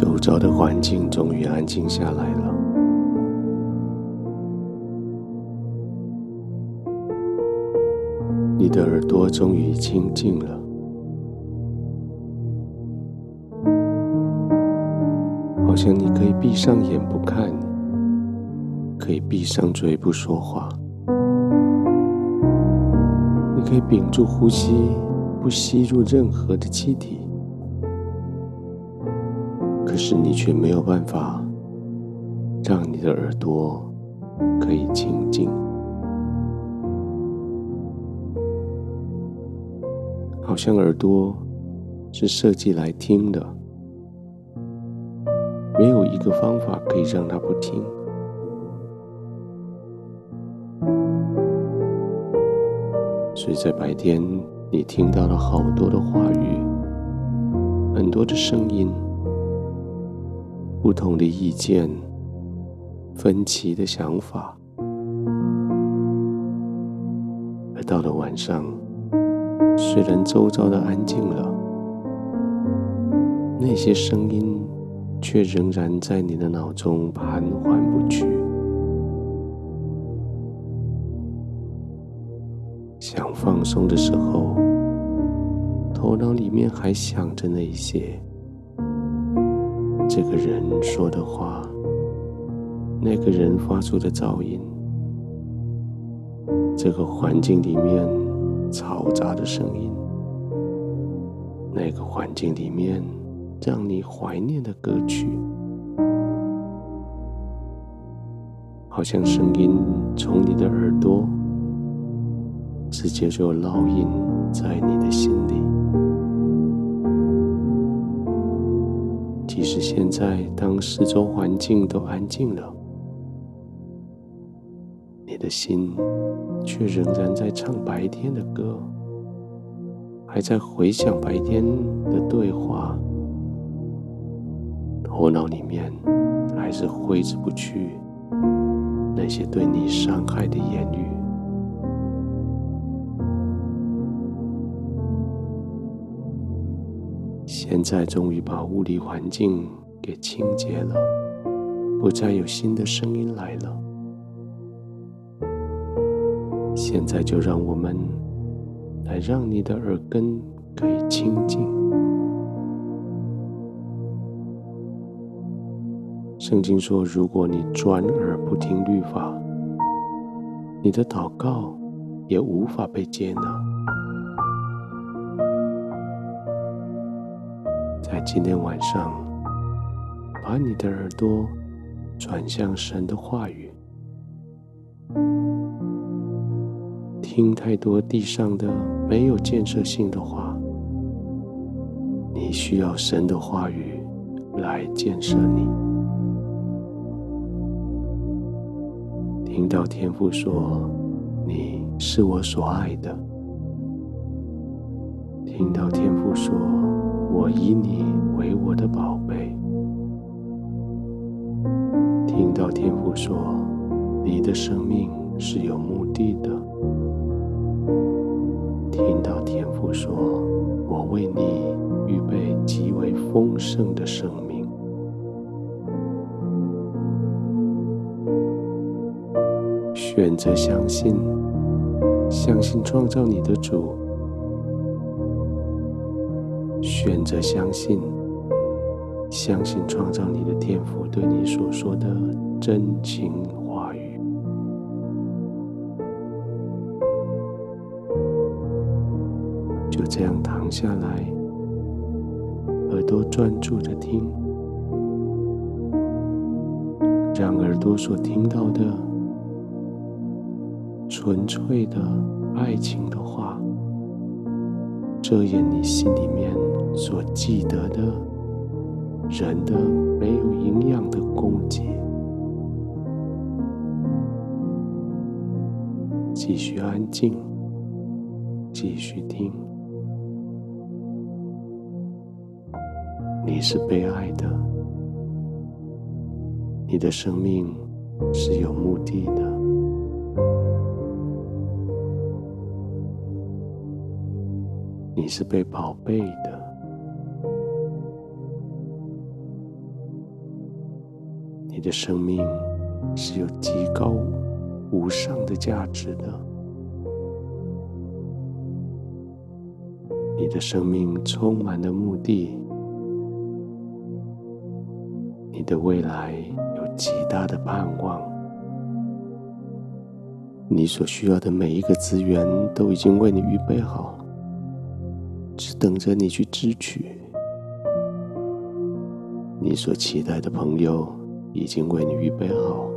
周遭的环境终于安静下来了，你的耳朵终于清静了，好像你可以闭上眼不看，可以闭上嘴不说话，你可以屏住呼吸，不吸入任何的气体。是你却没有办法让你的耳朵可以清静，好像耳朵是设计来听的，没有一个方法可以让它不听。所以在白天，你听到了好多的话语，很多的声音。不同的意见，分歧的想法，而到了晚上，虽然周遭的安静了，那些声音却仍然在你的脑中盘桓不去。想放松的时候，头脑里面还想着那些。这个人说的话，那个人发出的噪音，这个环境里面嘈杂的声音，那个环境里面让你怀念的歌曲，好像声音从你的耳朵直接就烙印在你的心里。即使现在，当四周环境都安静了，你的心却仍然在唱白天的歌，还在回想白天的对话，头脑里面还是挥之不去那些对你伤害的言语。现在终于把物理环境给清洁了，不再有新的声音来了。现在就让我们来让你的耳根可以清净。圣经说，如果你转耳不听律法，你的祷告也无法被接纳。今天晚上，把你的耳朵转向神的话语，听太多地上的没有建设性的话，你需要神的话语来建设你。听到天父说：“你是我所爱的。”听到天父说。我以你给我的宝贝。听到天父说，你的生命是有目的的。听到天父说，我为你预备极为丰盛的生命。选择相信，相信创造你的主。选择相信，相信创造你的天赋对你所说的真情话语，就这样躺下来，耳朵专注的听，让耳朵所听到的纯粹的爱情的话，遮掩你心里面所记得的人的没有营养的供给。继续安静，继续听。你是被爱的，你的生命是有目的的。你是被宝贝的，你的生命是有极高无上的价值的，你的生命充满了目的，你的未来有极大的盼望，你所需要的每一个资源都已经为你预备好，只等着你去支取。你所期待的朋友已经为你预备好，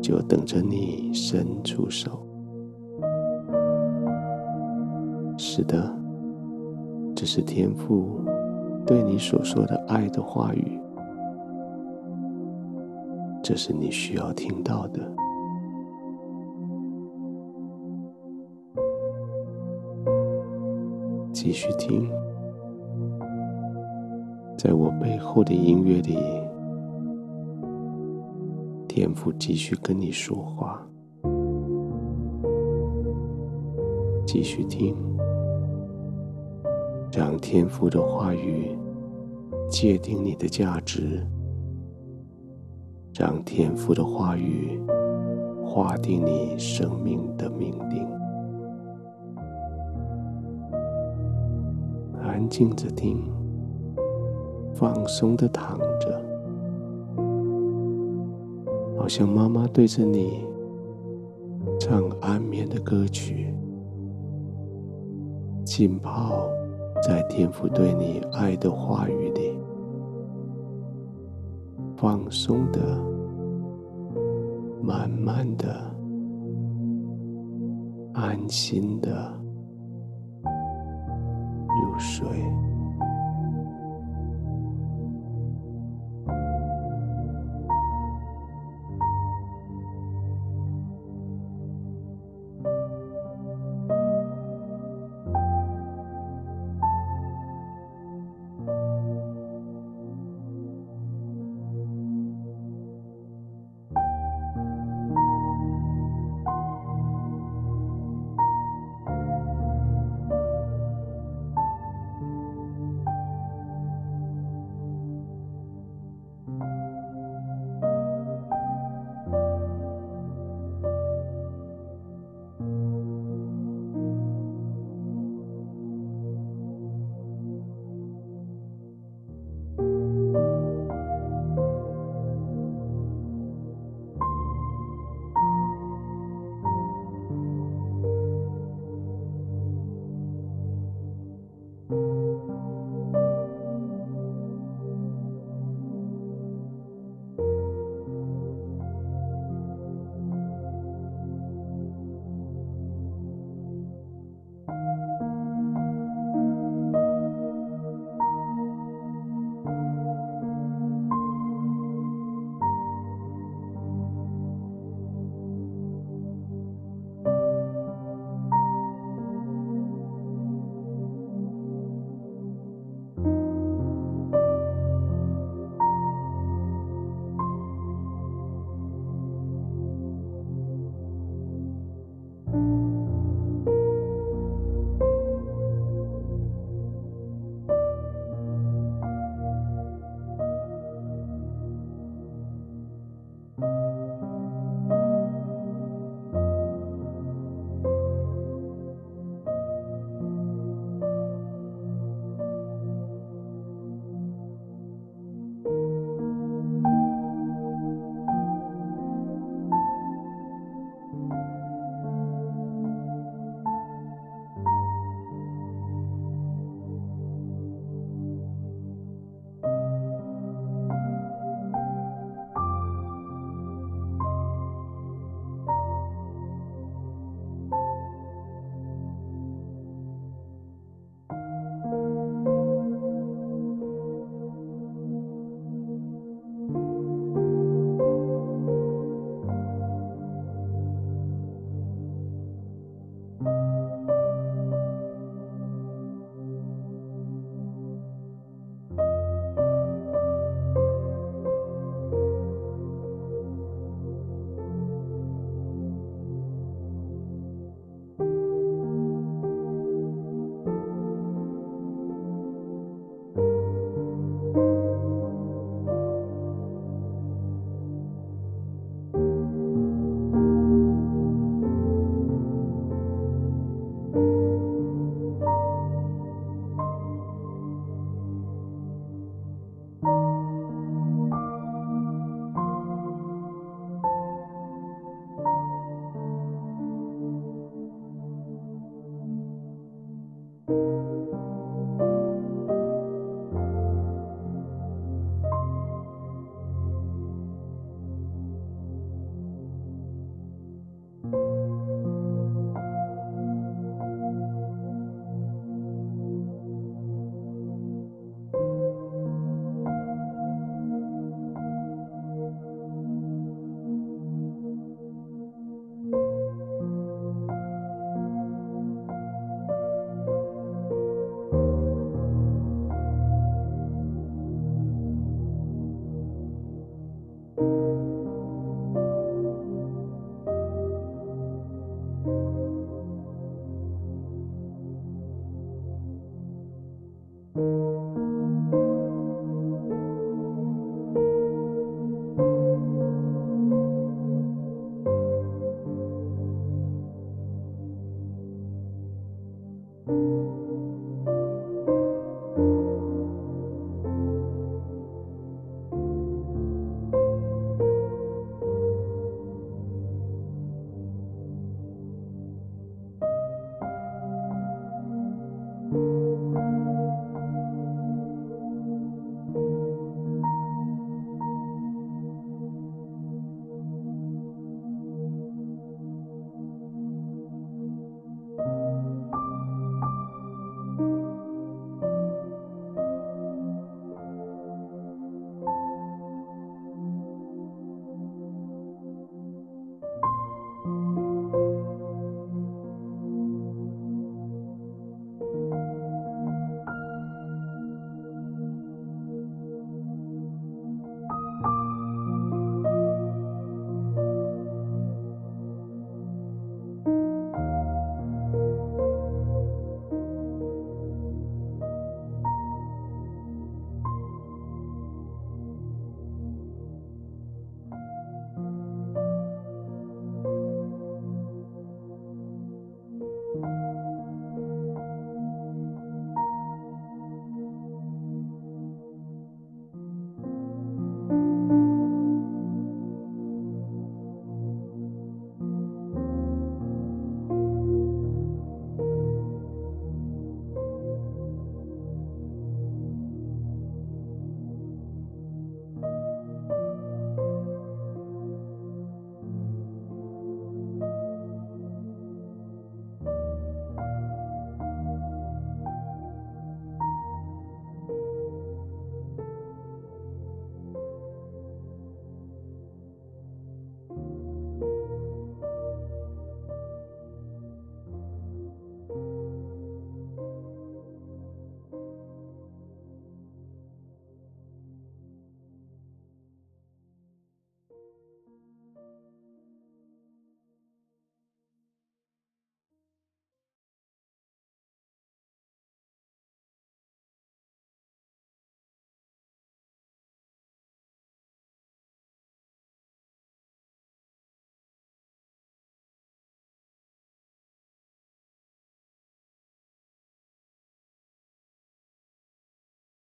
就等着你伸出手。是的，这是天父对你所说的爱的话语，这是你需要听到的。继续听。在我背后的音乐里，天父继续跟你说话，继续听，让天父的话语界定你的价值，让天父的话语划定你生命的命定。安静着听。放松的躺着，好像妈妈对着你唱安眠的歌曲，浸泡在天父对你爱的话语里，放松的、慢慢的、安心的入睡。